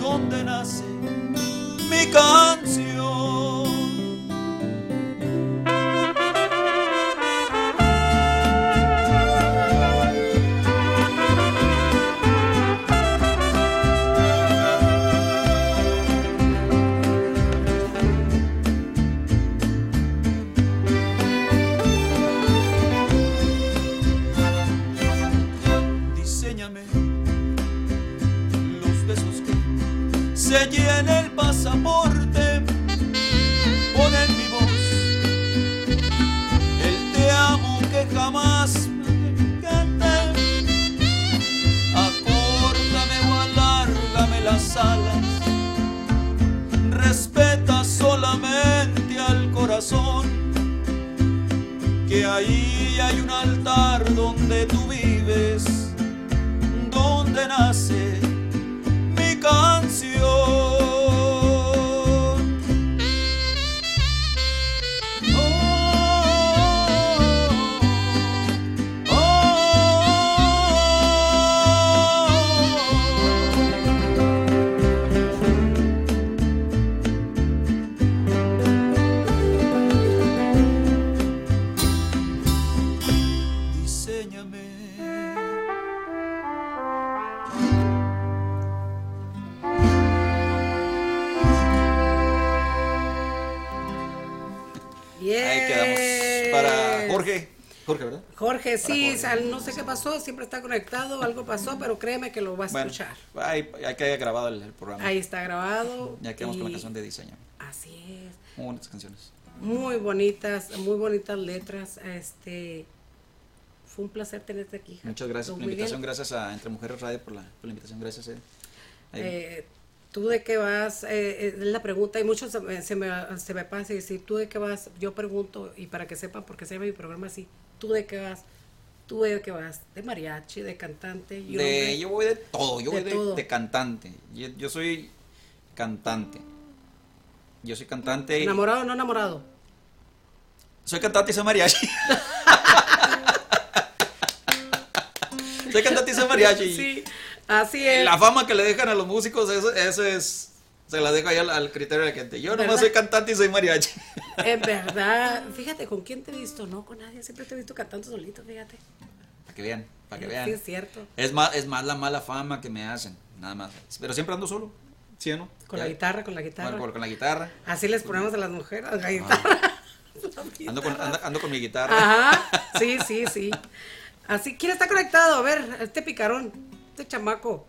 donde nace mi canción. Que ahí hay un altar donde tú vives, donde nace mi canción.
Sí, sal- no sé qué pasó, siempre está conectado, algo pasó, pero créeme que lo va a
Bueno,
escuchar.
ahí, hay que haya grabado el, el programa.
Ahí está grabado.
Ya quedamos con la canción de diseño.
Así es.
Muy bonitas canciones.
Muy bonitas, muy bonitas letras. Este fue un placer tenerte aquí.
Muchas gracias
Don
por la
Miguel.
invitación. Gracias a Entre Mujeres Radio por la, por la invitación. Gracias. eh.
Eh, ¿Tú de qué vas? Eh, eh, es la pregunta, y muchos se me, se me, se me pasa y decir, ¿tú de qué vas? Yo pregunto, y para que sepan, porque se llama mi programa así, ¿tú de qué vas? ¿Tú de qué vas? ¿De mariachi, de cantante? y
De-
hombre?
yo voy de todo, yo
De
voy de,
todo.
de cantante. Yo, yo soy cantante. Yo soy cantante. y-
¿Enamorado o no enamorado?
Soy cantante y soy mariachi. soy cantante y soy mariachi.
Sí, así es.
La fama que le dejan a los músicos, eso, eso es. Se la dejo ahí al, al criterio de la gente. Yo nomás
¿Verdad?
soy cantante y soy mariachi.
En verdad, fíjate, ¿con quién te he visto? No, con nadie, siempre te he visto cantando solito, fíjate.
Para que vean, para que
Sí,
vean.
es cierto.
Es más, es más la mala fama que me hacen, nada más. Pero siempre ando solo. ¿Sí o no?
Con
Ya-
la guitarra, con la guitarra.
Bueno, con, con la guitarra.
Así les ponemos a las mujeres, la guitarra.
Ando con, ando, ando con mi guitarra.
Ajá, sí, sí, sí. Así, ¿quién está conectado? A ver, este picarón, este chamaco.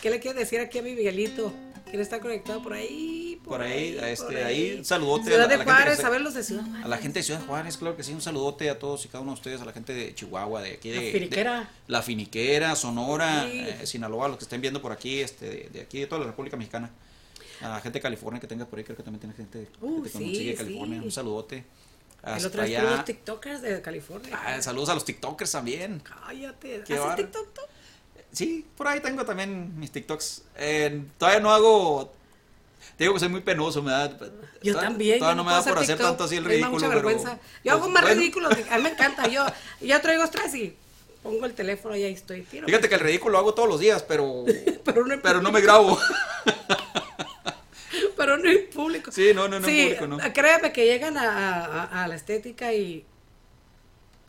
¿Qué le quiere decir aquí a mi Miguelito? ¿Quién está conectado por ahí?
por ahí, a este,
por
ahí, un saludote
Ciudad
a, la,
de
a la gente que
Juárez, a ver los de Ciudad
a la gente de Ciudad Juárez, claro que sí, un saludote a todos y cada uno de ustedes, a la gente de Chihuahua, de aquí de...
La Finiquera.
de- la Finiquera, Sonora,
Sí.
eh, Sinaloa, los que estén viendo por aquí, este, de, de aquí, de toda la República Mexicana. A la gente de California que tenga por ahí, creo que también tiene gente
Uh,
que te
sí,
consigue de California,
sí.
un saludote.
El
Hasta
otro día
allá.
los TikTokers de California.
Ah, saludos a los TikTokers también.
Cállate.
Qué
¿Haces. TikTok?
Sí, por ahí tengo también mis TikToks. Eh, todavía no hago. Te digo que soy muy penoso, me da.
Yo
todavía-
también.
Todavía
yo
no me da por hacer
TikTok,
tanto así el
me da
ridículo.
mucha
pero,
vergüenza. Yo
pues,
hago más
bueno.
ridículos. A mí me encanta. Yo ya traigo estrés y pongo el teléfono y ahí estoy. Tiro.
Fíjate que el ridículo lo hago todos los días, pero.
Pero no
pero no me grabo.
Pero no en público.
Sí, no, no, no en público, no.
Créeme que llegan a, a- a la estética y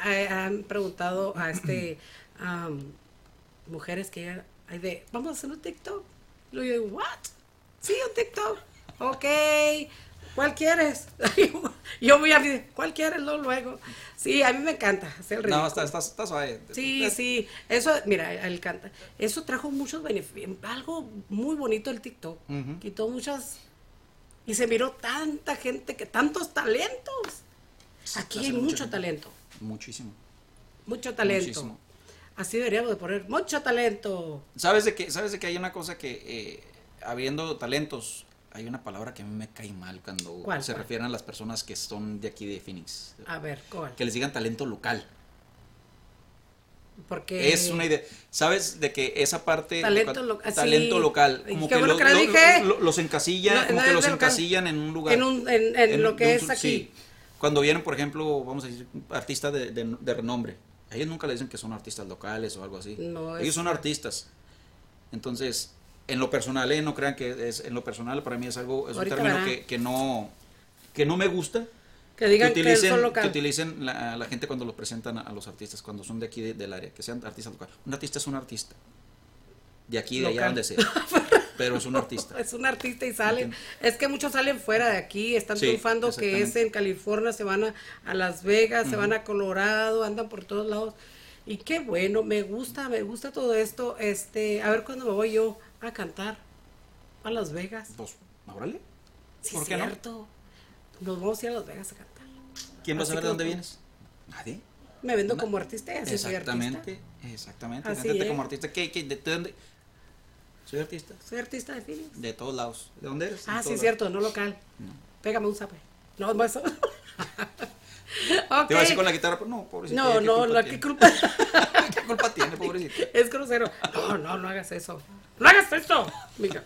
eh, han preguntado a este mujeres que llegan, ay, de, vamos a hacer un TikTok. Y yo digo, ¿what? Sí, un TikTok. Ok. ¿Cuál quieres? yo voy a decir, ¿cuál quieres? Luego, luego. Sí, a mí me encanta hacer el ridículo.
No, está, está, está suave.
Sí, sí, eso, mira, él canta. Eso trajo muchos beneficios, algo muy bonito el TikTok. Quitó muchas y se miró tanta gente que tantos talentos. Aquí
hace
hay mucho
gente.
talento,
Muchísimo.
mucho talento.
Muchísimo.
Así deberíamos de poner mucho talento.
¿Sabes de que ¿Sabes de que hay una cosa que, eh, habiendo talentos, hay una palabra que a mí me cae mal cuando
¿Cuál,
se
cuál?
refieren a las personas que son de aquí de Phoenix?
A ver, ¿cuál?
Que les digan talento local.
Porque
Es una idea. ¿Sabes de que esa parte.
Talento
cuan-
local,
Talento
sí.
local. Como que,
bueno
lo-
dije.
lo- los encasilla,
No,
como
no
que los encasillan en un lugar.
En un- en- en lo que
un-
es aquí.
sí. Cuando vienen, por ejemplo, vamos a decir, artistas de, de- de renombre. Ellos nunca le dicen que son artistas locales o algo así.
No,
ellos son artistas. Entonces, en lo personal, eh, no crean que es, en lo personal para mí es algo, es un término que, que no, que no me gusta.
que digan que,
utilicen, que
local.
utilicen la, gente cuando los presentan a, a los artistas, cuando son de aquí de- del área, que sean artistas locales. Un artista es un artista. De aquí, de allá, donde sea. Pero es un artista.
Es un artista y salen. Es que muchos salen fuera de aquí, están
Sí,
triunfando, que es en California, se van a, a Las Vegas, se van a Colorado, andan por todos lados. Y qué bueno, me gusta, me gusta todo esto. Este, a ver cuándo me voy yo a cantar a Las Vegas.
Pues, órale.
Sí,
¿Por qué no?
Nos vamos a ir a Las Vegas a cantar.
¿Quién va a saber de dónde
tú.
vienes? Nadie.
Me vendo como artista soy.
Exactamente, exactamente.
Así es.
como artista. ¿Qué, qué, de, de dónde? Soy artista.
Soy artista de Phoenix.
De todos lados. ¿De dónde eres?
Ah, sí,
todos
cierto, no local. Pégame un zape. No, no eso.
lados. Te iba a decir con la guitarra, pero no, pobrecita.
No,
¿qué
no,
culpa
la
tiene?
que culpa.
¿Qué culpa tiene, pobrecita?
Es grosero. No, no, no hagas eso. ¡No hagas eso! Mira.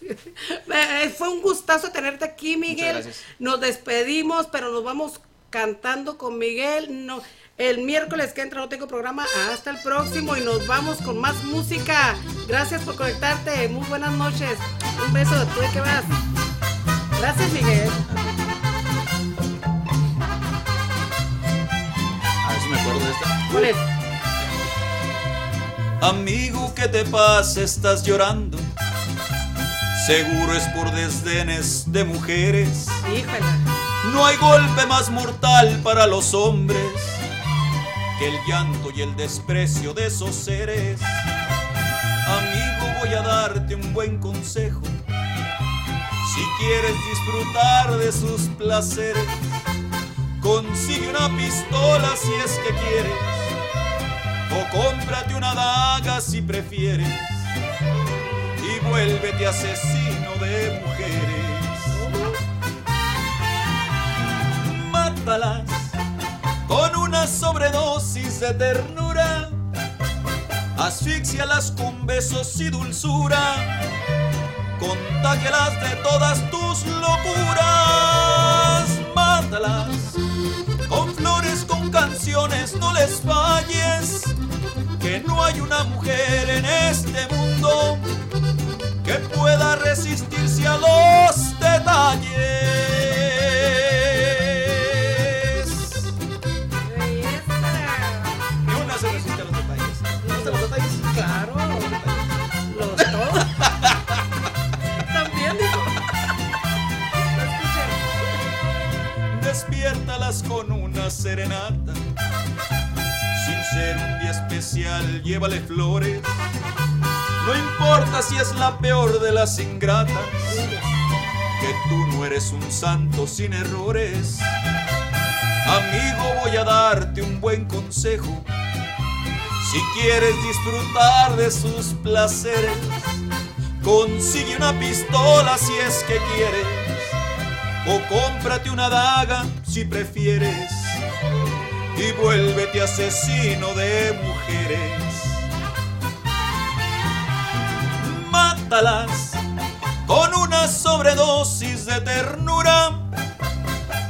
Eh, Fue un gustazo tenerte aquí, Miguel.
gracias.
Nos despedimos, pero nos vamos cantando con Miguel. No, el miércoles que entra no tengo programa. Hasta el próximo y nos vamos con más música. Gracias por conectarte. Muy buenas noches. Un beso. ¿Tú de qué vas? Gracias, Miguel.
A ver si me acuerdo de esta.
¿Cuál es?
Amigo, ¿qué te pasa? Estás llorando. Seguro es por desdenes de mujeres.
Híjole.
No hay golpe más mortal para los hombres que el llanto y el desprecio de esos seres. Amigo, voy a darte un buen consejo. Si quieres disfrutar de sus placeres, consigue una pistola si es que quieres, o cómprate una daga si prefieres, y vuélvete asesino de mujeres mátalas con una sobredosis de ternura. Asfixialas con besos y dulzura. Contágelas de todas tus locuras. Mátalas con flores, con canciones, no les falles. Que no hay una mujer en este mundo que pueda resistirse a los detalles. Llévale flores. No importa si es la peor de las ingratas. Que
tú no eres un santo sin errores. Amigo, voy a darte un buen consejo. Si quieres disfrutar de sus placeres, consigue una pistola si es que quieres, o cómprate una daga si prefieres, y vuélvete asesino de mujeres. Mátalas con una sobredosis de ternura,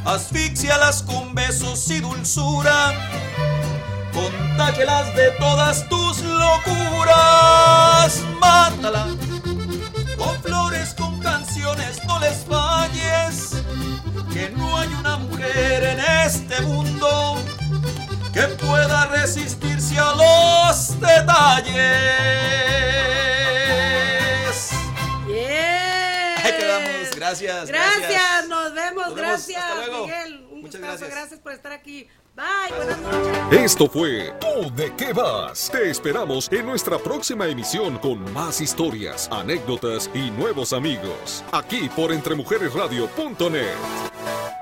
asfixialas con besos y dulzura contágelas de todas tus locuras, mátala. Con flores, con canciones, no les falles, que no hay una mujer en este mundo que pueda resistirse a los detalles.
Gracias.
Gracias, nos vemos,
Nos vemos,
gracias,
hasta luego.
Miguel. Un
Muchas
gustazo,
gracias.
gracias por estar aquí. Bye, buenas noches.
Esto fue ¿Tú de qué vas? Te esperamos en nuestra próxima emisión con más historias, anécdotas y nuevos amigos. Aquí por entremujeresradio.net.